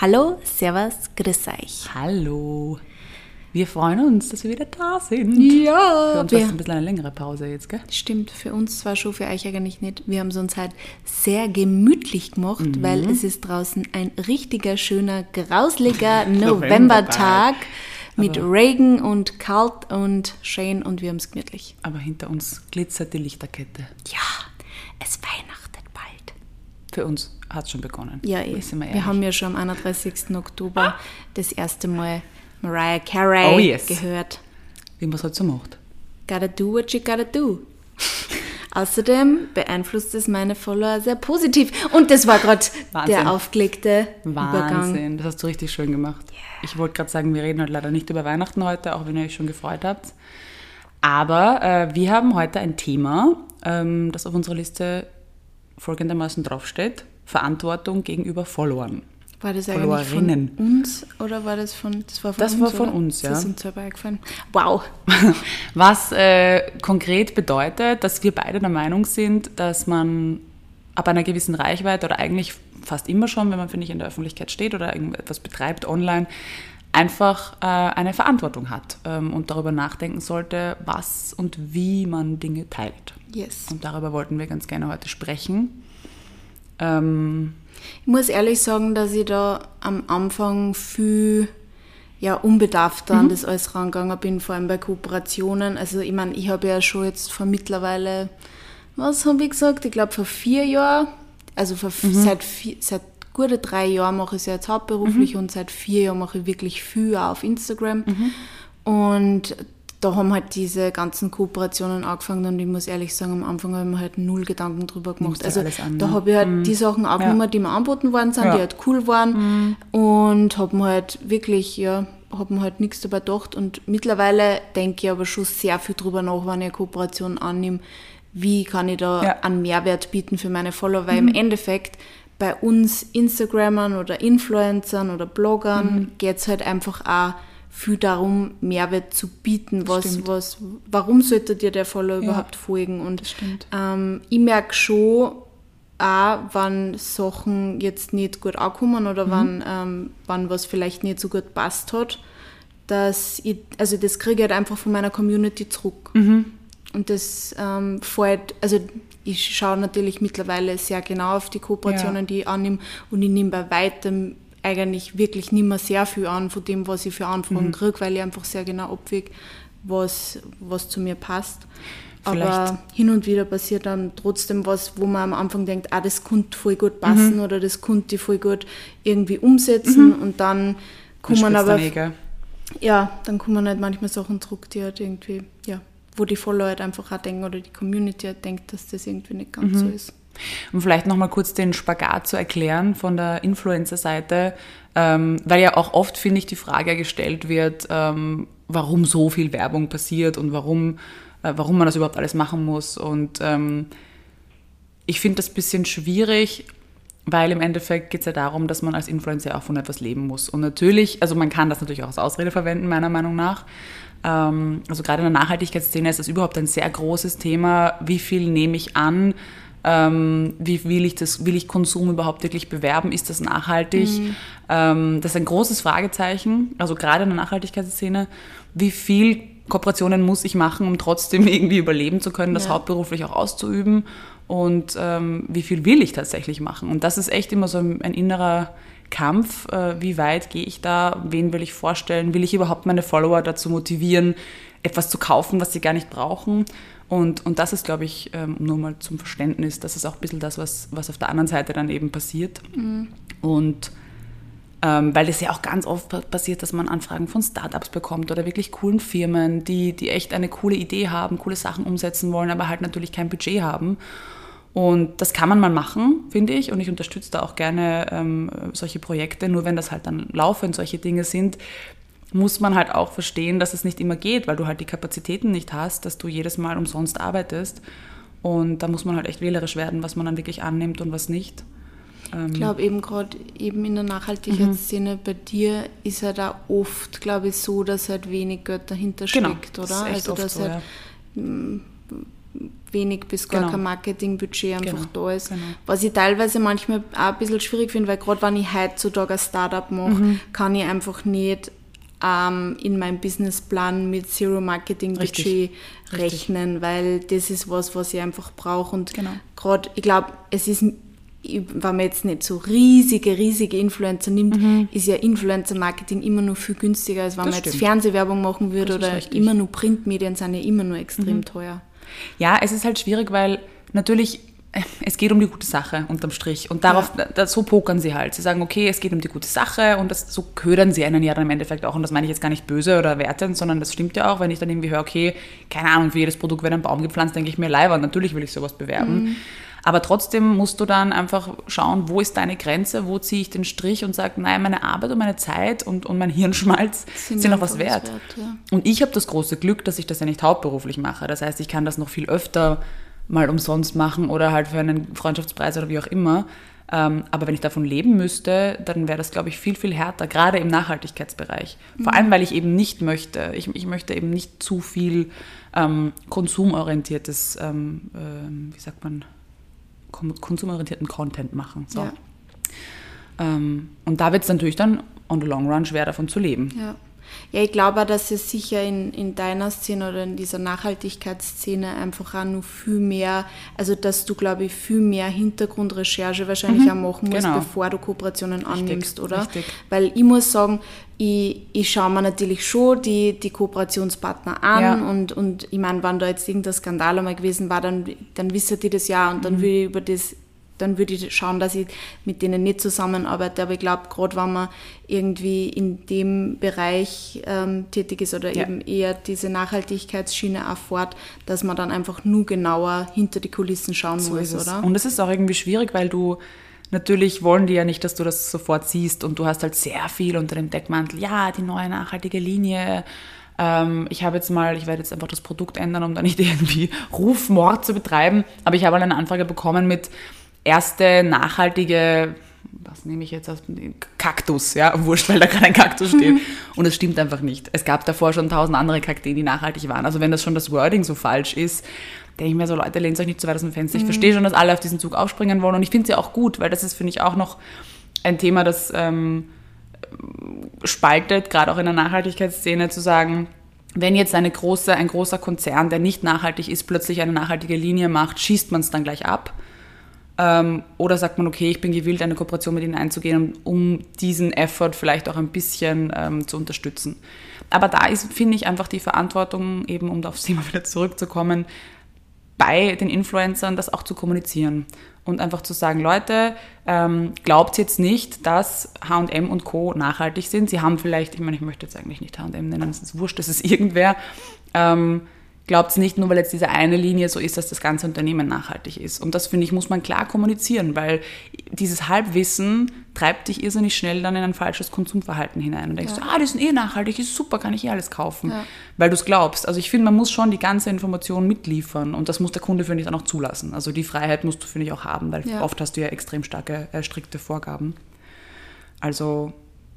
Hallo, Servus, grüß euch. Hallo. Wir freuen uns, dass wir wieder da sind. Ja, Für uns war es ein bisschen eine längere Pause jetzt, gell? Stimmt, für uns zwar schon, für euch eigentlich nicht. Wir haben es uns halt sehr gemütlich gemacht, Mhm. weil es ist draußen ein richtiger, schöner, grausliger Novembertag. Mit Reagan und kalt und schön und wir haben es gemütlich. Aber hinter uns glitzert die Lichterkette. Ja, es weihnachtet bald. Für uns hat es schon begonnen. Ja, eh. Wir haben ja schon am 31. Oktober das erste Mal Mariah Carey Oh, yes. gehört. Wie man es halt so macht. Gotta do what you gotta do. Außerdem beeinflusst es meine Follower sehr positiv. Und das war gerade der aufgelegte Übergang. Wahnsinn, das hast du richtig schön gemacht. Ich wollte gerade sagen, wir reden halt leider nicht über Weihnachten heute, auch wenn ihr euch schon gefreut habt. Aber äh, wir haben heute ein Thema, ähm, das auf unserer Liste folgendermaßen draufsteht. Verantwortung gegenüber Followern. War das eigentlich von uns oder war das von das war von Das uns? war von uns, ja. Das ist uns selber eingefallen. Wow. Was äh, konkret bedeutet, dass wir beide der Meinung sind, dass man ab einer gewissen Reichweite oder eigentlich fast immer schon, wenn man, finde ich, in der Öffentlichkeit steht oder irgendetwas betreibt online, einfach äh, eine Verantwortung hat ähm, und darüber nachdenken sollte, was und wie man Dinge teilt. Yes. Und darüber wollten wir ganz gerne heute sprechen. Ähm, Ich muss ehrlich sagen, dass ich da am Anfang viel ja, unbedarfter Mhm. an das alles rangegangen bin, vor allem bei Kooperationen. Also ich meine, ich habe ja schon jetzt vor mittlerweile, was habe ich gesagt, ich glaube vor vier Jahren, also vor, Mhm. seit, vier, seit gute drei Jahren mache ich es ja jetzt hauptberuflich Mhm. und seit vier Jahren mache ich wirklich viel auch auf Instagram. Und da haben halt diese ganzen Kooperationen angefangen und ich muss ehrlich sagen, am Anfang habe ich mir halt null Gedanken drüber gemacht. Also an, da ne? habe ich halt die Sachen angenommen, die mir angeboten worden sind, Ja. die halt cool waren und habe mir halt wirklich, ja, habe mir halt nichts dabei gedacht und mittlerweile denke ich aber schon sehr viel drüber nach, wenn ich eine Kooperation annehme, wie kann ich da Ja. einen Mehrwert bieten für meine Follower, weil im Endeffekt bei uns Instagrammern oder Influencern oder Bloggern geht es halt einfach auch viel darum, Mehrwert zu bieten. Was, Stimmt. was, warum sollte dir der Follower überhaupt folgen? Und ähm, ich merke schon, auch wenn Sachen jetzt nicht gut ankommen oder wenn, ähm, wenn was vielleicht nicht so gut passt hat, dass ich, also das kriege ich halt einfach von meiner Community zurück. Und das ähm, fällt, also ich schaue natürlich mittlerweile sehr genau auf die Kooperationen, Ja. die ich annehme und ich nehme bei weitem eigentlich wirklich nicht mehr sehr viel an von dem, was ich für Anfragen kriege, weil ich einfach sehr genau abwäge, was, was zu mir passt. Aber Vielleicht- hin und wieder passiert dann trotzdem was, wo man am Anfang denkt, ah, das könnte voll gut passen oder das könnte ich voll gut irgendwie umsetzen und dann kommen spitzt aber dann ja, dann kommen halt manchmal Sachen zurück, die halt irgendwie, ja, wo die Follower halt einfach auch denken oder die Community halt denkt, dass das irgendwie nicht ganz so ist. Um vielleicht nochmal kurz den Spagat zu erklären von der Influencer-Seite, ähm, weil ja auch oft, finde ich, die Frage gestellt wird, ähm, warum so viel Werbung passiert und warum, äh, warum man das überhaupt alles machen muss. Und ähm, ich finde das ein bisschen schwierig, weil im Endeffekt geht es ja darum, dass man als Influencer auch von etwas leben muss. Und natürlich, also man kann das natürlich auch als Ausrede verwenden, meiner Meinung nach. Ähm, also gerade in der Nachhaltigkeitsszene ist das überhaupt ein sehr großes Thema. Wie viel nehme ich an? Ähm, wie will ich, das, will ich Konsum überhaupt wirklich bewerben? Ist das nachhaltig? Ähm, das ist ein großes Fragezeichen, also gerade in der Nachhaltigkeitsszene. Wie viel Kooperationen muss ich machen, um trotzdem irgendwie überleben zu können, das Ja. hauptberuflich auch auszuüben? Und ähm, wie viel will ich tatsächlich machen? Und das ist echt immer so ein, ein innerer Kampf. Äh, wie weit gehe ich da? Wen will ich vorstellen? Will ich überhaupt meine Follower dazu motivieren, etwas zu kaufen, was sie gar nicht brauchen? Und, und das ist, glaube ich, ähm, nur mal zum Verständnis, das ist auch ein bisschen das, was, was auf der anderen Seite dann eben passiert. Und ähm, weil es ja auch ganz oft pa- passiert, dass man Anfragen von Startups bekommt oder wirklich coolen Firmen, die, die echt eine coole Idee haben, coole Sachen umsetzen wollen, aber halt natürlich kein Budget haben. Und das kann man mal machen, finde ich. Und ich unterstütze da auch gerne ähm, solche Projekte. Nur wenn das halt dann laufend solche Dinge sind, muss man halt auch verstehen, dass es nicht immer geht, weil du halt die Kapazitäten nicht hast, dass du jedes Mal umsonst arbeitest. Und da muss man halt echt wählerisch werden, was man dann wirklich annimmt und was nicht. Ich glaube eben gerade eben in der Nachhaltigkeitsszene bei dir ist halt auch oft, glaube ich, so, dass halt wenig Geld dahinter Genau, steckt, das oder? ist echt also oft dass so, halt ja. wenig bis gar Genau. kein Marketingbudget einfach Genau, da ist. genau. Was ich teilweise manchmal auch ein bisschen schwierig finde, weil gerade wenn ich heutzutage ein Startup mache, Mhm. kann ich einfach nicht ähm, in meinem Businessplan mit Zero Marketing Budget rechnen, weil das ist was, was ich einfach brauche. Und Genau. gerade, ich glaube, es ist, wenn man jetzt nicht so riesige, riesige Influencer nimmt, ist ja Influencer-Marketing immer noch viel günstiger, als wenn Mhm. Das man jetzt stimmt. Fernsehwerbung machen würde oder richtig. Mhm. immer nur Printmedien sind ja immer nur extrem teuer. Ja, es ist halt schwierig, weil natürlich es geht um die gute Sache unterm Strich. Und darauf, da, so pokern sie halt. Sie sagen, okay, es geht um die gute Sache und das, so ködern sie einen ja dann im Endeffekt auch. Und das meine ich jetzt gar nicht böse oder wertend, sondern das stimmt ja auch, wenn ich dann irgendwie höre, okay, keine Ahnung, für jedes Produkt wird ein Baum gepflanzt, denke ich mir, leider, natürlich will ich sowas bewerben. Aber trotzdem musst du dann einfach schauen, wo ist deine Grenze, wo ziehe ich den Strich und sage, nein, meine Arbeit und meine Zeit und, und mein Hirnschmalz sind, noch was einfach wert. ja. Und ich habe das große Glück, dass ich das ja nicht hauptberuflich mache. Das heißt, ich kann das noch viel öfter mal umsonst machen oder halt für einen Freundschaftspreis oder wie auch immer. Ähm, aber wenn ich davon leben müsste, dann wäre das, glaube ich, viel, viel härter, gerade im Nachhaltigkeitsbereich. Vor allem, weil ich eben nicht möchte, ich, ich möchte eben nicht zu viel ähm, konsumorientiertes, ähm, ähm, wie sagt man, kon- konsumorientierten Content machen. So. Ja. Ähm, und da wird es natürlich dann on the long run schwer davon zu leben. Ja. Ja, ich glaube auch, dass es sicher in, in deiner Szene oder in dieser Nachhaltigkeitsszene einfach auch noch viel mehr, also dass du, glaube ich, viel mehr Hintergrundrecherche wahrscheinlich auch machen musst, genau. bevor du Kooperationen annimmst, oder? richtig. Weil ich muss sagen, ich, ich schaue mir natürlich schon die, die Kooperationspartner an Ja. und, und ich meine, wenn da jetzt irgendein Skandal einmal gewesen war, dann, dann wissen die das ja und Mhm. dann will ich über das dann würde ich schauen, dass ich mit denen nicht zusammenarbeite. Aber ich glaube, gerade wenn man irgendwie in dem Bereich ähm, tätig ist oder Ja. eben eher diese Nachhaltigkeitsschiene erfährt, dass man dann einfach nur genauer hinter die Kulissen schauen So muss, oder? Und es ist auch irgendwie schwierig, weil du natürlich wollen die ja nicht, dass du das sofort siehst und du hast halt sehr viel unter dem Deckmantel. Ja, die neue nachhaltige Linie. Ähm, ich habe jetzt mal, ich werde jetzt einfach das Produkt ändern, um da nicht irgendwie Rufmord zu betreiben. Aber ich habe eine Anfrage bekommen mit erste nachhaltige, was nehme ich jetzt aus Kaktus, ja, wurscht, weil da gerade ein Kaktus steht. Und es stimmt einfach nicht. Es gab davor schon tausend andere Kakteen, die nachhaltig waren. Also wenn das schon das Wording so falsch ist, denke ich mir so, Leute, lehnt euch nicht zu weit aus dem Fenster. Ich verstehe schon, dass alle auf diesen Zug aufspringen wollen und ich finde es ja auch gut, weil das ist, finde ich, auch noch ein Thema, das ähm, spaltet, gerade auch in der Nachhaltigkeitsszene, zu sagen, wenn jetzt eine große, ein großer Konzern, der nicht nachhaltig ist, plötzlich eine nachhaltige Linie macht, schießt man es dann gleich ab? Ähm, oder sagt man, okay, ich bin gewillt, eine Kooperation mit ihnen einzugehen, um, diesen Effort vielleicht auch ein bisschen ähm, zu unterstützen. Aber da ist, finde ich, einfach die Verantwortung, eben um aufs Thema wieder zurückzukommen, bei den Influencern das auch zu kommunizieren und einfach zu sagen, Leute, ähm, glaubt jetzt nicht, dass H&M und Co. nachhaltig sind. Sie haben vielleicht, ich meine, ich möchte jetzt eigentlich nicht H&M nennen, es ist wurscht, das ist irgendwer. Ähm, glaubt es nicht nur, weil jetzt diese eine Linie so ist, dass das ganze Unternehmen nachhaltig ist. Und das, finde ich, muss man klar kommunizieren, weil dieses Halbwissen treibt dich irrsinnig schnell dann in ein falsches Konsumverhalten hinein. Und denkst Ja. du, ah, die sind eh nachhaltig, ist super, kann ich eh alles kaufen. Ja. Weil du es glaubst. Also ich finde, man muss schon die ganze Information mitliefern und das muss der Kunde, finde ich, dann auch zulassen. Also die Freiheit musst du, finde ich, auch haben, weil Ja. oft hast du ja extrem starke, äh, strikte Vorgaben. Also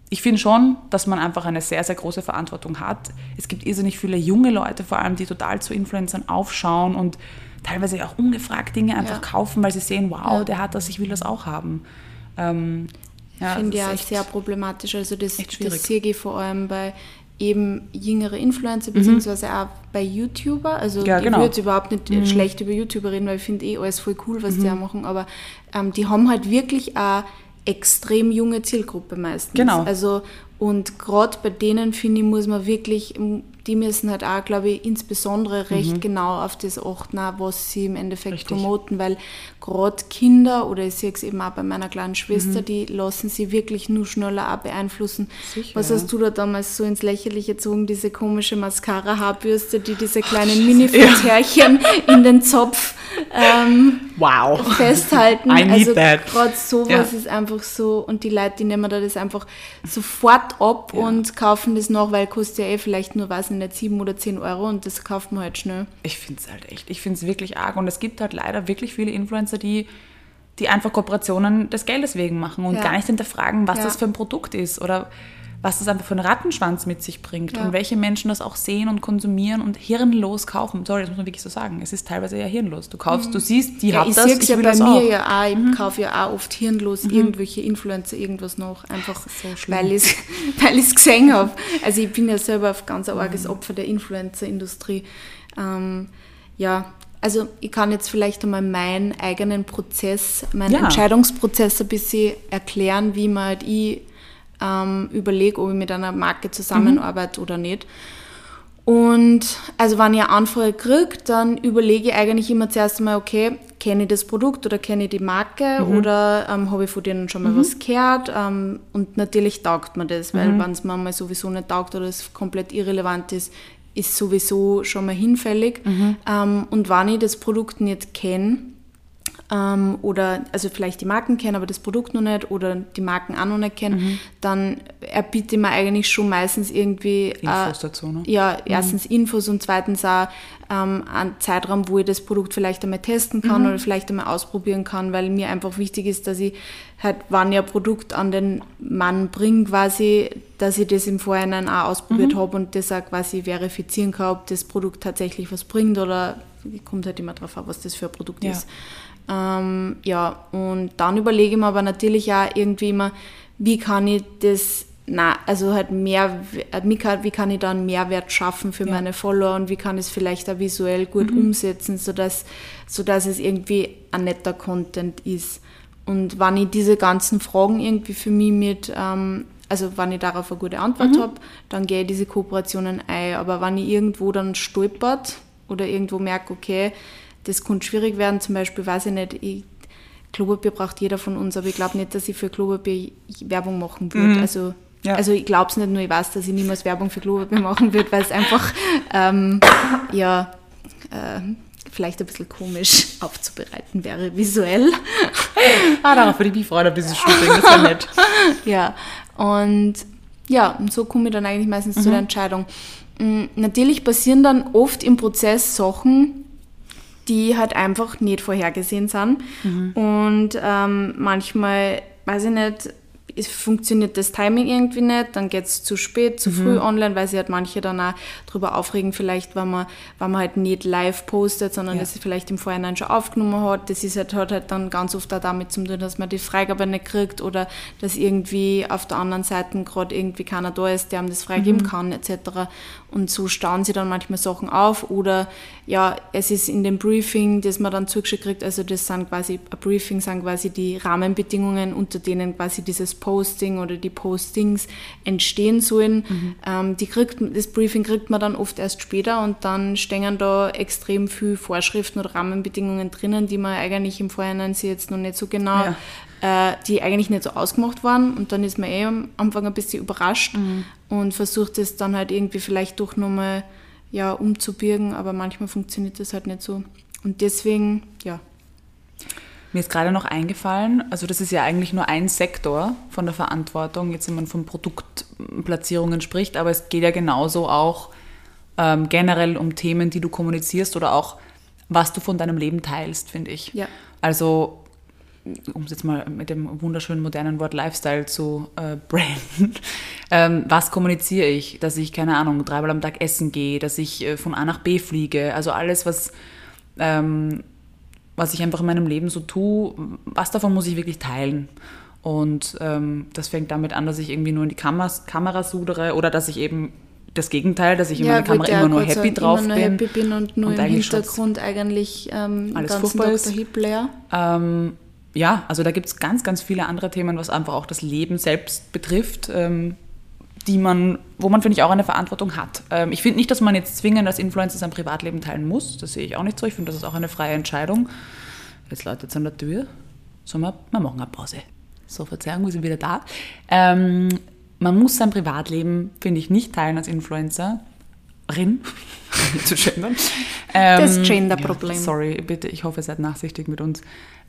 ich finde schon, dass man einfach eine sehr, sehr große Verantwortung hat. Es gibt irrsinnig viele junge Leute, vor allem, die total zu Influencern aufschauen und teilweise auch ungefragt Dinge einfach Ja. kaufen, weil sie sehen, wow, Ja. der hat das, ich will das auch haben. Ähm, ja, finde ja echt- sehr problematisch. Also das, das sehe ich vor allem bei eben jüngere Influencer, beziehungsweise auch bei YouTuber. Also Mhm. Ja, ich genau. Mhm. will jetzt überhaupt nicht äh, schlecht über YouTuber reden, weil ich finde eh alles voll cool, was die auch machen, aber ähm, die haben halt wirklich eine extrem junge Zielgruppe meistens. Genau. Also und gerade bei denen, finde ich, muss man wirklich, die müssen halt auch, glaube ich, insbesondere recht genau auf das achten, was sie im Endeffekt Mhm. Richtig. promoten, weil gerade Kinder, oder ich sehe es eben auch bei meiner kleinen Mhm. Schwester, die lassen sie wirklich nur schneller auch beeinflussen. Sicher, Was ja. hast du da damals so ins Lächerliche gezogen, diese komische Mascara-Haarbürste, die diese kleinen Mini-Vertärchen in den Zopf ähm, Wow. festhalten. I need also gerade sowas Ja. ist einfach so und die Leute, die nehmen da das einfach sofort ab Ja. und kaufen das noch, weil kostet ja eh vielleicht nur, weiß ich nicht, 7 oder 10 Euro und das kauft man halt schnell. Ich finde es halt echt, ich finde es wirklich arg. Und es gibt halt leider wirklich viele Influencer, die, die einfach Kooperationen des Geldes wegen machen und Ja. gar nicht hinterfragen, was das für ein Produkt ist oder was das einfach für einen Rattenschwanz mit sich bringt Ja. und welche Menschen das auch sehen und konsumieren und hirnlos kaufen. Sorry, das muss man wirklich so sagen. Es ist teilweise ja hirnlos. Du kaufst, du siehst, die Mhm. Ja, haben ich das, ich ja will bei das mir auch. Mhm. ja auch. Ich kaufe ja auch oft hirnlos irgendwelche Influencer irgendwas noch, einfach so weil ich es gesehen habe. Also ich bin ja selber ein ganz Mhm. arges Opfer der Influencer-Industrie. Ähm, ja, also ich kann jetzt vielleicht einmal meinen eigenen Prozess, meinen Ja. Entscheidungsprozess ein bisschen erklären, wie man halt ich ähm, überlege, ob ich mit einer Marke zusammenarbeite oder nicht. Und also wenn ich eine Anfrage kriege, dann überlege ich eigentlich immer zuerst einmal, okay, kenne ich das Produkt oder kenne ich die Marke oder ähm, habe ich von denen schon mal was gehört? Ähm, und natürlich taugt mir das, weil wenn es mir mal sowieso nicht taugt oder es komplett irrelevant ist, ist sowieso schon mal hinfällig. Ähm, und wenn ich das Produkt nicht kenne, ähm, oder also vielleicht die Marken kennen, aber das Produkt noch nicht oder die Marken auch noch nicht kennen, dann erbiete ich mir eigentlich schon meistens irgendwie Infos äh, dazu, ne? ja, erstens Infos und zweitens auch ähm, einen Zeitraum, wo ich das Produkt vielleicht einmal testen kann oder vielleicht einmal ausprobieren kann, weil mir einfach wichtig ist, dass ich halt, wann ich ein Produkt an den Mann bringe, quasi, dass ich das im Vorhinein auch ausprobiert habe und das auch quasi verifizieren kann, ob das Produkt tatsächlich was bringt oder kommt halt immer drauf an, was das für ein Produkt Ja. ist. Ähm, ja, und dann überlege ich mir aber natürlich auch irgendwie immer, wie kann ich das, na, also halt mehr, äh, wie kann, wie kann ich da einen Mehrwert schaffen für meine Follower und wie kann ich es vielleicht auch visuell gut umsetzen, sodass, sodass es irgendwie ein netter Content ist. Und wenn ich diese ganzen Fragen irgendwie für mich mit, ähm, also wenn ich darauf eine gute Antwort habe, dann gehe ich diese Kooperationen ein. Aber wenn ich irgendwo dann stolpert oder irgendwo merke, okay, das könnte schwierig werden, zum Beispiel, weiß ich nicht, ich, Klopapier braucht jeder von uns, aber ich glaube nicht, dass ich für Klopapier Werbung machen würde. Also, Ja. also ich glaube es nicht nur, ich weiß, dass ich niemals Werbung für Klopapier machen würde, weil es einfach, ähm, ja, äh, vielleicht ein bisschen komisch aufzubereiten wäre, visuell. Ah, darauf würde ich mich freuen, ein bisschen Shooting, das wäre nett. Ja, und ja, und so komme ich dann eigentlich meistens zu der Entscheidung. Mm, Natürlich passieren dann oft im Prozess Sachen, die halt einfach nicht vorhergesehen sind. Und ähm, manchmal, weiß ich nicht, funktioniert das Timing irgendwie nicht, dann geht es zu spät, zu früh online, weil sich halt manche dann auch darüber aufregen, vielleicht, wenn man, wenn man halt nicht live postet, sondern Ja. das vielleicht im Vorhinein schon aufgenommen hat. Das ist halt, hat halt dann ganz oft auch damit zu tun, dass man die Freigabe nicht kriegt oder dass irgendwie auf der anderen Seite gerade irgendwie keiner da ist, der einem das freigeben kann, etc. Und so stauen sie dann manchmal Sachen auf oder ja, es ist in dem Briefing, das man dann zugeschickt kriegt, also das sind quasi, ein Briefing sind quasi die Rahmenbedingungen, unter denen quasi dieses Posting oder die Postings entstehen sollen. Ähm, die kriegt, das Briefing kriegt man dann oft erst später und dann stehen da extrem viel Vorschriften oder Rahmenbedingungen drinnen, die man eigentlich im Vorhinein sich jetzt noch nicht so genau äh, die eigentlich nicht so ausgemacht waren und dann ist man eh am Anfang ein bisschen überrascht und versucht es dann halt irgendwie vielleicht doch nochmal ja, umzubiegen, aber manchmal funktioniert das halt nicht so. Und deswegen, ja, Mir ist gerade noch eingefallen, also das ist ja eigentlich nur ein Sektor von der Verantwortung, jetzt wenn man von Produktplatzierungen spricht, aber es geht ja genauso auch ähm, generell um Themen, die du kommunizierst oder auch was du von deinem Leben teilst, finde ich. Ja. Also um es jetzt mal mit dem wunderschönen modernen Wort Lifestyle zu äh, branden, ähm, was kommuniziere ich? Dass ich, keine Ahnung, dreimal am Tag essen gehe, dass ich äh, von A nach B fliege, also alles, was, ähm, was ich einfach in meinem Leben so tue, was davon muss ich wirklich teilen? Und ähm, das fängt damit an, dass ich irgendwie nur in die Kameras, Kamera sudere oder dass ich eben das Gegenteil, dass ich in meiner Kamera ja immer nur happy drauf nur bin. happy bin und nur und im Hintergrund eigentlich ähm, Alles ganzen Dr. ist. Hitler. Ähm, ja, also da gibt es ganz, ganz viele andere Themen, was einfach auch das Leben selbst betrifft, ähm, die man, wo man, finde ich, auch eine Verantwortung hat. Ähm, ich finde nicht, dass man jetzt zwingend als Influencer sein Privatleben teilen muss. Das sehe ich auch nicht so. Ich finde, das ist auch eine freie Entscheidung. Jetzt läutet es an der Tür. Sollen wir, wir machen eine Pause. So, Verzeihung, wir sind wieder da. Ähm, man muss sein Privatleben, finde ich, nicht teilen als Influencerin. Nicht zu gendern. Ähm, Das Gender-Problem. Ja, sorry, bitte, ich hoffe, ihr seid nachsichtig mit uns.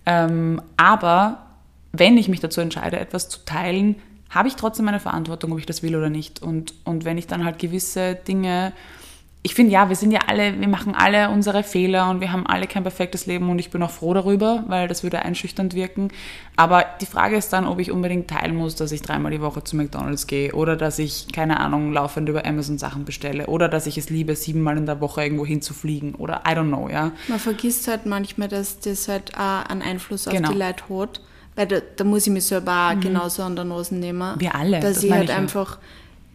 Ähm, aber wenn ich mich dazu entscheide, etwas zu teilen, habe ich trotzdem eine Verantwortung, ob ich das will oder nicht. Und, und wenn ich dann halt gewisse Dinge ich finde ja, wir sind ja alle, wir machen alle unsere Fehler und wir haben alle kein perfektes Leben und ich bin auch froh darüber, weil das würde einschüchternd wirken. Aber die Frage ist dann, ob ich unbedingt teilen muss, dass ich dreimal die Woche zu McDonalds gehe oder dass ich, keine Ahnung, laufend über Amazon Sachen bestelle oder dass ich es liebe, siebenmal in der Woche irgendwo hinzufliegen oder I don't know, ja. Man vergisst halt manchmal, dass das halt auch einen Einfluss auf genau. die Leute hat. Weil da, da, muss ich mich selber auch mhm. genauso an der Nase nehmen. Wir alle. Dass das ich halt ich einfach... Ja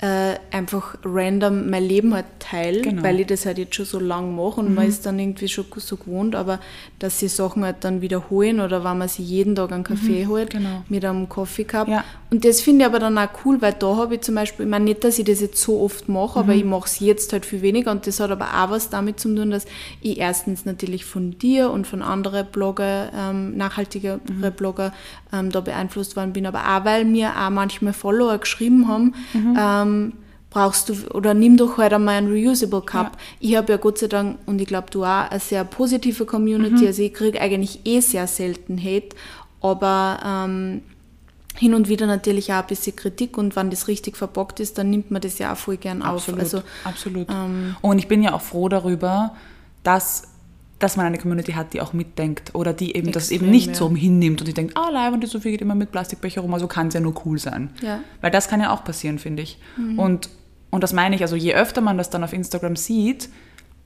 äh, einfach random mein Leben halt teile, genau. weil ich das halt jetzt schon so lange mache und mhm. man ist dann irgendwie schon so gewohnt, aber dass sie Sachen halt dann wiederholen oder wenn man sie jeden Tag einen Kaffee mhm. holt genau. mit einem Coffee Cup. Ja. Und das finde ich aber dann auch cool, weil da habe ich zum Beispiel, ich meine nicht, dass ich das jetzt so oft mache, mhm. aber ich mache es jetzt halt viel weniger und das hat aber auch was damit zu tun, dass ich erstens natürlich von dir und von anderen Blogger, ähm, nachhaltigere mhm. Blogger ähm, da beeinflusst worden bin, aber auch weil mir auch manchmal Follower geschrieben haben, mhm. ähm, brauchst du oder nimm doch halt einmal einen Reusable Cup. Ja. Ich habe ja Gott sei Dank und ich glaube du auch eine sehr positive Community, mhm. also ich kriege eigentlich eh sehr selten Hate, aber ähm, hin und wieder natürlich auch ein bisschen Kritik und wenn das richtig verbockt ist, dann nimmt man das ja auch voll gern absolut, auf. Also, absolut. Ähm, und ich bin ja auch froh darüber, dass dass man eine Community hat, die auch mitdenkt oder die eben Extrem, das eben nicht ja. so hinnimmt und die denkt, ah, oh, Leib und die Sophie geht immer mit Plastikbecher rum, also kann es ja nur cool sein. Ja. Weil das kann ja auch passieren, finde ich. Mhm. Und, und das meine ich, also je öfter man das dann auf Instagram sieht,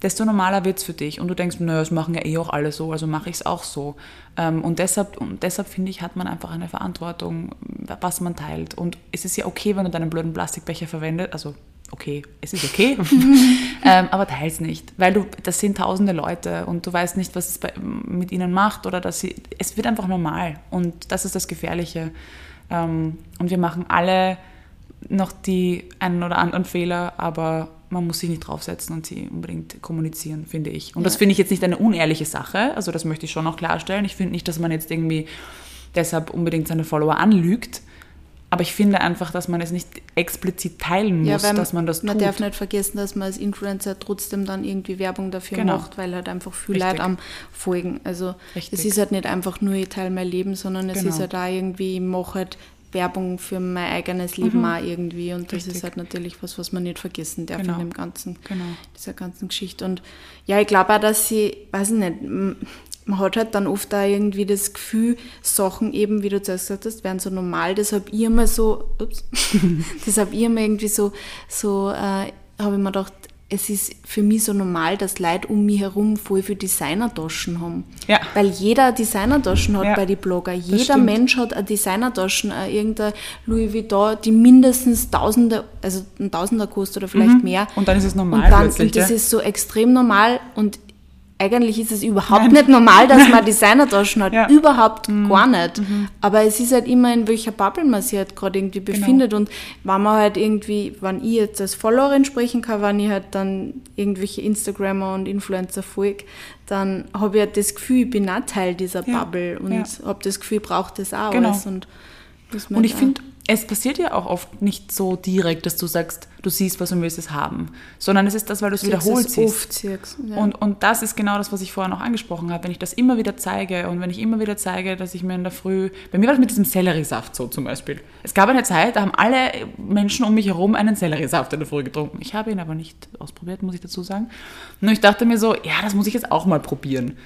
desto normaler wird es für dich. Und du denkst, naja, das machen ja eh auch alle so, also mache ich es auch so. Ähm, und deshalb, und deshalb finde ich, hat man einfach eine Verantwortung, was man teilt. Und es ist ja okay, wenn du deinen blöden Plastikbecher verwendest, also okay, es ist okay, ähm, aber teils nicht, weil du, das sind tausende Leute und du weißt nicht, was es bei, mit ihnen macht oder dass sie, es wird einfach normal und das ist das Gefährliche. Ähm, und wir machen alle noch die einen oder anderen Fehler, aber man muss sich nicht draufsetzen und sie unbedingt kommunizieren, finde ich. Und ja. das finde ich jetzt nicht eine unehrliche Sache, also das möchte ich schon noch klarstellen. Ich finde nicht, dass man jetzt irgendwie deshalb unbedingt seine Follower anlügt, aber ich finde einfach, dass man es nicht explizit teilen muss, ja, dass man das tut. Man darf nicht vergessen, dass man als Influencer trotzdem dann irgendwie Werbung dafür genau. macht, weil halt einfach viel Richtig. Leute am Folgen. Also Richtig. es ist halt nicht einfach nur, ich teile mein Leben, sondern es genau. ist halt auch irgendwie, ich mache halt Werbung für mein eigenes Leben mhm. auch irgendwie. Und das Richtig. ist halt natürlich was, was man nicht vergessen darf genau. in dem ganzen, genau. dieser ganzen Geschichte. Und ja, ich glaube auch, dass sie, weiß ich nicht, man hat halt dann oft da irgendwie das Gefühl, Sachen eben, wie du zuerst gesagt hast, werden so normal. Deshalb ich immer so, ups, deshalb ich immer irgendwie so, so äh, habe ich mir gedacht, es ist für mich so normal, dass Leute um mich herum voll für Designertaschen haben. Ja. Weil jeder Designertaschen hat ja, bei den Blogger. Jeder Mensch hat eine Designertaschen, äh, irgendein Louis Vuitton, die mindestens Tausende, also ein Tausender kostet oder vielleicht mhm. mehr. Und dann ist es normal und dann, plötzlich. Und das ja? ist so extrem normal und eigentlich ist es überhaupt Nein. nicht normal, dass man Designertaschen hat. Ja. Überhaupt mhm. gar nicht. Mhm. Aber es ist halt immer, in welcher Bubble man sich halt gerade irgendwie genau. befindet. Genau. Und wenn man halt irgendwie, wenn ich jetzt als Followerin sprechen kann, wenn ich halt dann irgendwelche Instagrammer und Influencer folge, dann habe ich halt das Gefühl, ich bin auch Teil dieser ja. Bubble und ja. habe das Gefühl, ich brauche das auch genau. alles. Und, und ich finde, es passiert ja auch oft nicht so direkt, dass du sagst, du siehst was und willst es haben, sondern es ist das, weil du es wiederholt siehst. Ja. Und, und das ist genau das, was ich vorher noch angesprochen habe. Wenn ich das immer wieder zeige und wenn ich immer wieder zeige, dass ich mir in der Früh, bei mir war das mit diesem Selleriesaft so zum Beispiel. Es gab eine Zeit, da haben alle Menschen um mich herum einen Selleriesaft in der Früh getrunken. Ich habe ihn aber nicht ausprobiert, muss ich dazu sagen. Und ich dachte mir so, ja, das muss ich jetzt auch mal probieren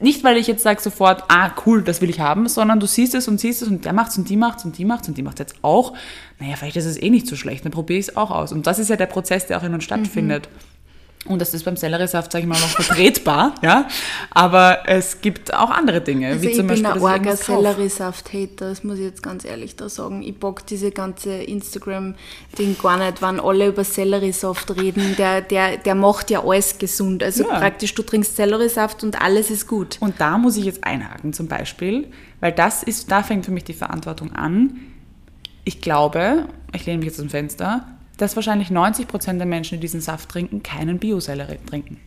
nicht, weil ich jetzt sage sofort, ah, cool, das will ich haben, sondern du siehst es und siehst es und der macht's und die macht's und die macht's und die macht's jetzt auch. Naja, vielleicht ist es eh nicht so schlecht, dann probiere ich es auch aus. Und das ist ja der Prozess, der auch in uns stattfindet. Mhm. Und das ist beim Selleriesaft, sage ich mal, noch vertretbar, ja. Aber es gibt auch andere Dinge, also wie zum ich Beispiel. Ich bin ein arger Selleriesaft-Hater, das muss ich jetzt ganz ehrlich da sagen. Ich bock diese ganze Instagram-Ding gar nicht, wenn alle über Selleriesaft reden. Der, der, der macht ja alles gesund. Also ja. praktisch, du trinkst Selleriesaft und alles ist gut. Und da muss ich jetzt einhaken zum Beispiel, weil das ist, da fängt für mich die Verantwortung an. Ich glaube, ich lehne mich jetzt dem Fenster, dass wahrscheinlich 90 Prozent der Menschen, die diesen Saft trinken, keinen Biosellerie trinken.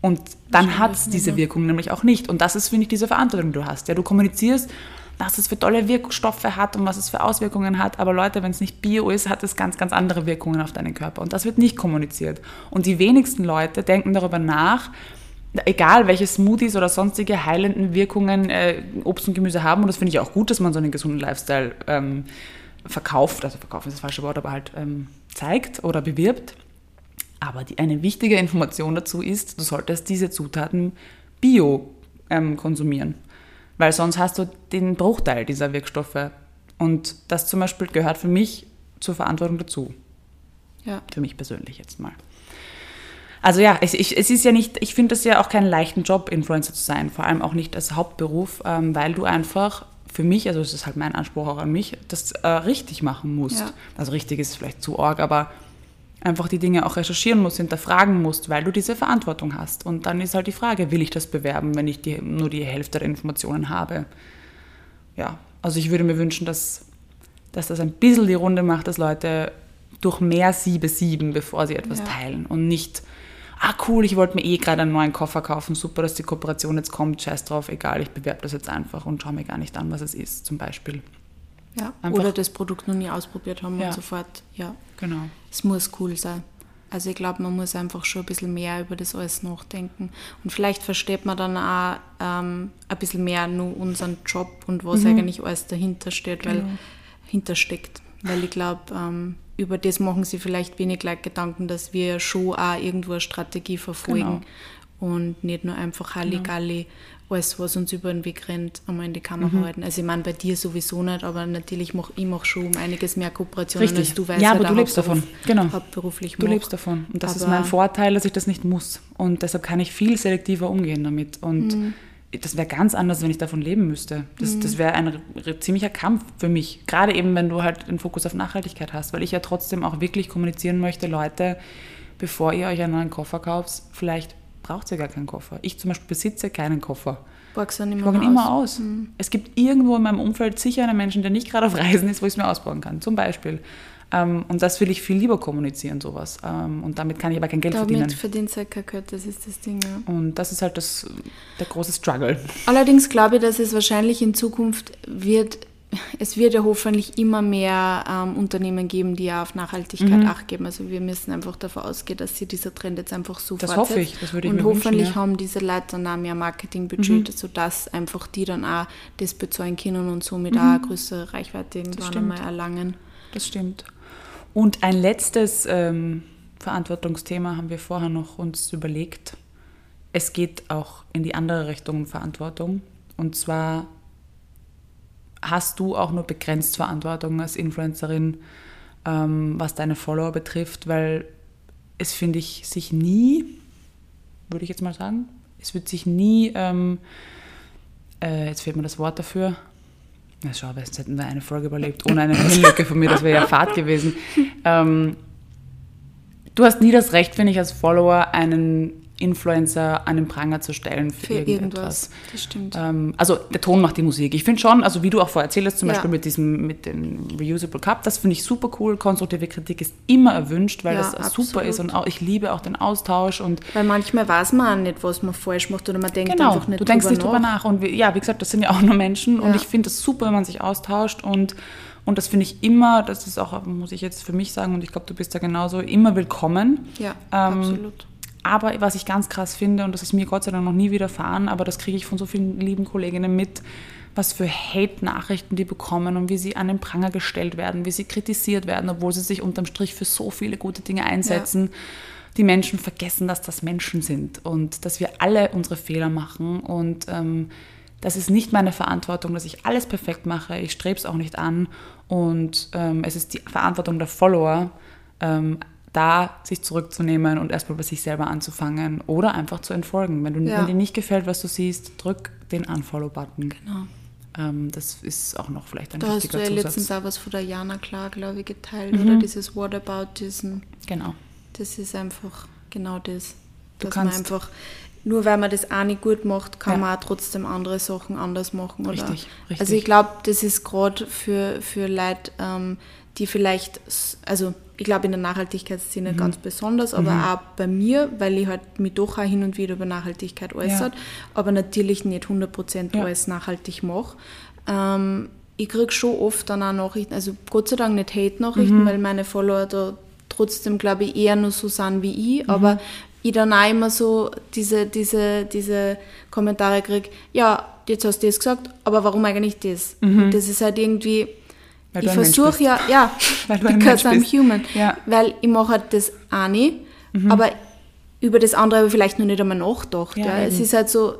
Und dann hat es diese Wirkung nämlich auch nicht. Und das ist, finde ich, diese Verantwortung, die du hast. Ja, du kommunizierst, was es für tolle Wirkstoffe hat und was es für Auswirkungen hat. Aber Leute, wenn es nicht Bio ist, hat es ganz, ganz andere Wirkungen auf deinen Körper. Und das wird nicht kommuniziert. Und die wenigsten Leute denken darüber nach, egal welche Smoothies oder sonstige heilenden Wirkungen äh, Obst und Gemüse haben. Und das finde ich auch gut, dass man so einen gesunden Lifestyle ähm, verkauft. Also verkaufen ist das falsche Wort, aber halt ähm, zeigt oder bewirbt. Aber die, eine wichtige Information dazu ist, du solltest diese Zutaten bio ähm, konsumieren. Weil sonst hast du den Bruchteil dieser Wirkstoffe. Und das zum Beispiel gehört für mich zur Verantwortung dazu. Ja. Für mich persönlich jetzt mal. Also ja, es, ich, es ist ja nicht, ich finde es ja auch keinen leichten Job, Influencer zu sein, vor allem auch nicht als Hauptberuf, ähm, weil du einfach für mich, also es ist halt mein Anspruch auch an mich, das äh, richtig machen musst. Ja. Also richtig ist vielleicht zu arg, aber einfach die Dinge auch recherchieren musst, hinterfragen musst, weil du diese Verantwortung hast. Und dann ist halt die Frage, will ich das bewerben, wenn ich die, nur die Hälfte der Informationen habe? Ja, also ich würde mir wünschen, dass, dass das ein bisschen die Runde macht, dass Leute durch mehr Siebe sieben, bevor sie etwas Ja. teilen und nicht, ah cool, ich wollte mir eh gerade einen neuen Koffer kaufen, super, dass die Kooperation jetzt kommt, scheiß drauf, egal, ich bewerbe das jetzt einfach und schaue mir gar nicht an, was es ist, zum Beispiel. Ja. Einfach- Oder das Produkt noch nie ausprobiert haben Ja. und sofort, ja, Genau. es muss cool sein. Also ich glaube, man muss einfach schon ein bisschen mehr über das alles nachdenken. Und vielleicht versteht man dann auch ähm, ein bisschen mehr nur unseren Job und was eigentlich alles dahinter steht, weil hintersteckt. Weil ich glaube, ähm, über das machen sie vielleicht wenig Leute Gedanken, dass wir schon auch irgendwo eine Strategie verfolgen und nicht nur einfach Halligalli alles, was uns über den Weg rennt, einmal in die Kamera halten. Also ich meine, bei dir sowieso nicht, aber natürlich mache ich mach schon um einiges mehr Kooperationen Richtig. als du, weil Ja, aber halt du lebst davon. Genau. hauptberuflich Du mache. lebst davon. Und das ist Aber- mein Vorteil, dass ich das nicht muss. Und deshalb kann ich viel selektiver umgehen damit. Und Mhm. Das wäre ganz anders, wenn ich davon leben müsste. Das, das wäre ein ziemlicher Kampf für mich. Gerade eben, wenn du halt den Fokus auf Nachhaltigkeit hast. Weil ich ja trotzdem auch wirklich kommunizieren möchte, Leute, bevor ihr euch einen neuen Koffer kauft, vielleicht braucht ihr gar keinen Koffer. Ich zum Beispiel besitze keinen Koffer. Borgst dann Ich immer, borge ihn mal immer aus. aus. Es gibt irgendwo in meinem Umfeld sicher einen Menschen, der nicht gerade auf Reisen ist, wo ich es mir ausbauen kann, zum Beispiel. Ähm, und das will ich viel lieber kommunizieren, sowas. Ähm, und damit kann ich aber kein Geld Damit verdienen. verdient halt kein Geld, das ist das Ding, ja. Und das ist halt das, der große Struggle. Allerdings glaube ich, dass es wahrscheinlich in Zukunft wird, es wird ja hoffentlich immer mehr ähm, Unternehmen geben, die ja auf Nachhaltigkeit Mhm. Acht geben. Also wir müssen einfach davon ausgehen, dass sich dieser Trend jetzt einfach so Das hoffe ich, das würde ich Und mir wünschen, hoffentlich ja. Mhm. haben diese Leute dann auch mehr Marketingbudget, sodass einfach die dann auch das bezahlen können und somit auch eine größere Reichweite irgendwann Mhm. einmal erlangen. Das stimmt. Und ein letztes ähm, Verantwortungsthema haben wir vorher noch uns überlegt. Es geht auch in die andere Richtung Verantwortung. Und zwar hast du auch nur begrenzt Verantwortung als Influencerin, ähm, was deine Follower betrifft, weil es, finde ich, sich nie, würde ich jetzt mal sagen, es wird sich nie, ähm, äh, jetzt fehlt mir das Wort dafür, na schau, jetzt hätten wir eine Folge überlebt ohne eine Hirnlücke von mir, das wäre ja Fahrt gewesen. Ähm, du hast nie das Recht, finde ich, als Follower einen Influencer an den Pranger zu stellen für, Für irgendetwas. irgendwas. Das stimmt. Ähm, also der Ton macht die Musik. Ich finde schon, also wie du auch vorher erzählt hast, zum Ja. Beispiel mit diesem mit dem Reusable Cup, das finde ich super cool. Konstruktive Kritik ist immer erwünscht, weil Ja, das super absolut. ist und auch ich liebe auch den Austausch und Weil manchmal weiß man auch nicht, was man falsch macht oder man denkt Genau, einfach nicht du denkst drüber nicht drüber nach. Und wie, ja, wie gesagt, das sind ja auch nur Menschen. Und Ja. ich finde es super, wenn man sich austauscht. Und, und das finde ich immer, das ist auch, muss ich jetzt für mich sagen, und ich glaube, du bist da genauso, immer willkommen. Ja, Ähm, absolut. Aber was ich ganz krass finde, und das ist mir Gott sei Dank noch nie widerfahren, aber das kriege ich von so vielen lieben Kolleginnen mit, was für Hate-Nachrichten die bekommen und wie sie an den Pranger gestellt werden, wie sie kritisiert werden, obwohl sie sich unterm Strich für so viele gute Dinge einsetzen. Die Menschen vergessen, dass das Menschen sind und dass wir alle unsere Fehler machen und ähm, das ist nicht meine Verantwortung, dass ich alles perfekt mache. Ich strebe es auch nicht an und ähm, es ist die Verantwortung der Follower, ähm, da sich zurückzunehmen und erstmal bei sich selber anzufangen oder einfach zu entfolgen. Wenn, du, Ja. wenn dir nicht gefällt, was du siehst, drück den Unfollow-Button. Genau. Ähm, das ist auch noch vielleicht ein Da hast du wichtiger ja Zusatz. letztens auch was von der Jana Klar, glaube ich, geteilt, Mhm. oder? Dieses Whataboutism. Genau. Das ist einfach genau das. Du dass man einfach, nur weil man das auch nicht gut macht, kann Ja. man auch trotzdem andere Sachen anders machen. Oder? Richtig, richtig. Also ich glaube, das ist gerade für, für Leute, ähm, die vielleicht, also ich glaube in der Nachhaltigkeitsszene Mhm. ganz besonders, aber auch bei mir, weil ich halt mich doch auch hin und wieder über Nachhaltigkeit äußert, aber natürlich nicht 100% Ja. alles nachhaltig mache. Ähm, ich kriege schon oft dann auch Nachrichten, also Gott sei Dank nicht Hate-Nachrichten, Mhm. weil meine Follower da trotzdem, glaube ich, eher nur so sind wie Mhm. ich, aber ich dann auch immer so diese, diese, diese Kommentare kriege, ja, jetzt hast du das gesagt, aber warum eigentlich das? Und das ist halt irgendwie, Mhm. Weil ich versuche ja, ja, Weil du because I'm bist. human, Ja. weil ich mache halt das auch nicht aber über das andere habe ich vielleicht noch nicht einmal nachgedacht. Ja, Ja, Es ist halt so,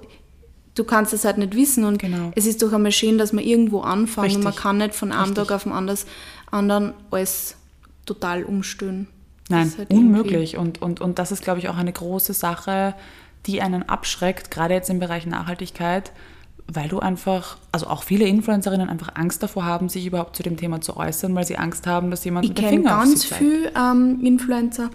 du kannst es halt nicht wissen und Genau. es ist doch einmal schön, dass man irgendwo anfängt und man Richtig. kann nicht von einem Richtig. Tag auf den anders, anderen alles total umstellen. Das Nein, halt irgendwie- unmöglich. Und, und, und das ist, glaube ich, auch eine große Sache, die einen abschreckt, gerade jetzt im Bereich Nachhaltigkeit, weil du einfach, also auch viele Influencerinnen einfach Angst davor haben, sich überhaupt zu dem Thema zu äußern, weil sie Angst haben, dass jemand Ich mit dem Finger auf ganz sie zeigt. viele ähm, Influencer,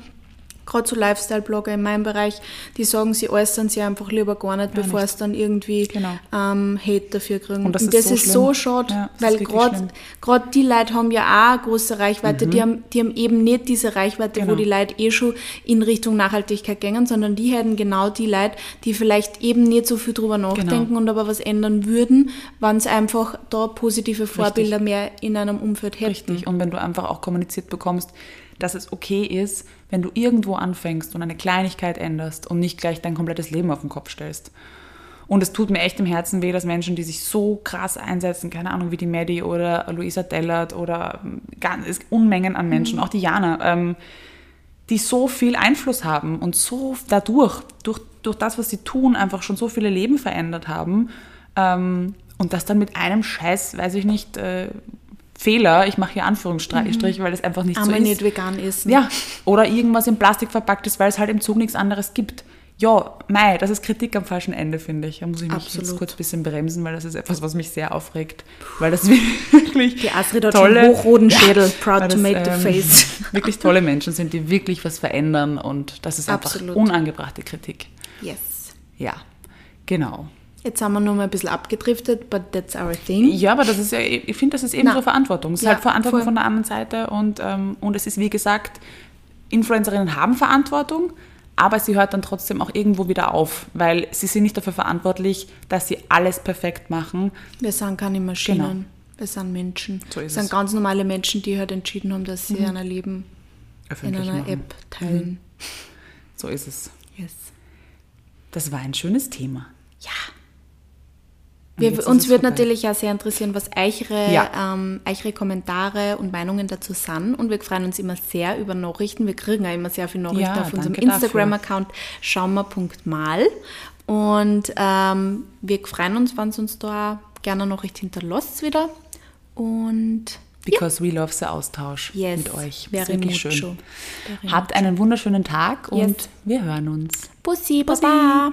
gerade so Lifestyle-Blogger in meinem Bereich, die sagen, sie äußern sich einfach lieber gar nicht, bevor nicht. es dann irgendwie Genau. ähm, Hate dafür kriegen. Und das ist so so schade, Ja, das weil gerade. Mhm. die Leute haben ja auch eine große Reichweite, die, haben, die haben eben nicht diese Reichweite, wo Genau. die Leute eh schon in Richtung Nachhaltigkeit gehen, sondern die hätten genau die Leute, die vielleicht eben nicht so viel drüber Genau. nachdenken und aber was ändern würden, wenn es einfach da positive Vorbilder mehr in einem Umfeld hätten. Richtig. Und wenn du einfach auch kommuniziert bekommst, dass es okay ist, wenn du irgendwo anfängst und eine Kleinigkeit änderst und nicht gleich dein komplettes Leben auf den Kopf stellst. Und es tut mir echt im Herzen weh, dass Menschen, die sich so krass einsetzen, keine Ahnung, wie die Maddie oder Luisa Dellert oder ähm, ganz, Unmengen an Menschen, auch die Jana, ähm, die so viel Einfluss haben und so dadurch, durch, durch das, was sie tun, einfach schon so viele Leben verändert haben. Ähm, und das dann mit einem Scheiß, weiß ich nicht, äh, Fehler, ich mache hier Anführungsstrich, weil das einfach nicht so Einmal ist. nicht vegan essen. Ja, oder irgendwas in Plastik verpackt ist, weil es halt im Zug nichts anderes gibt. Ja, mei, das ist Kritik am falschen Ende, finde ich. Da muss ich mich jetzt Absolut. kurz ein bisschen bremsen, weil das ist etwas, was mich sehr aufregt. Weil das wirklich Die Astrid hat tolle, schon hochroten Schädel, proud to make the ähm, face. wirklich tolle Menschen sind, die wirklich was verändern und das ist einfach Absolut. unangebrachte Kritik. Yes. Ja, genau. Jetzt haben wir noch mal ein bisschen abgedriftet, but that's our thing. Ja, aber das ist ja, ich finde, das ist eben Na. so Verantwortung. Es ist Ja, halt Verantwortung voll. von der anderen Seite und, ähm, und es ist, wie gesagt, Influencerinnen haben Verantwortung, aber sie hört dann trotzdem auch irgendwo wieder auf, weil sie sind nicht dafür verantwortlich, dass sie alles perfekt machen. Wir sind keine Maschinen, Genau. wir sind Menschen. So ist wir es. sind ganz normale Menschen, die halt entschieden haben, dass sie ein Leben in Öffentlich einer machen. App teilen. So ist es. Yes. Das war ein schönes Thema. Ja. Und Wir, uns es würde natürlich auch sehr interessieren, was eure, Ja. ähm, eure Kommentare und Meinungen dazu sind. Und wir freuen uns immer sehr über Nachrichten. Wir kriegen auch immer sehr viele Nachrichten Ja, auf unserem. Instagram-Account schaumer.mal. Und ähm, wir freuen uns, wenn ihr uns da gerne eine Nachricht hinterlasst wieder. Und Because we love the Austausch yes, mit euch. very Wirklich schön. Very Habt einen wunderschönen Tag und Yes. wir hören uns. Bussi, Baba.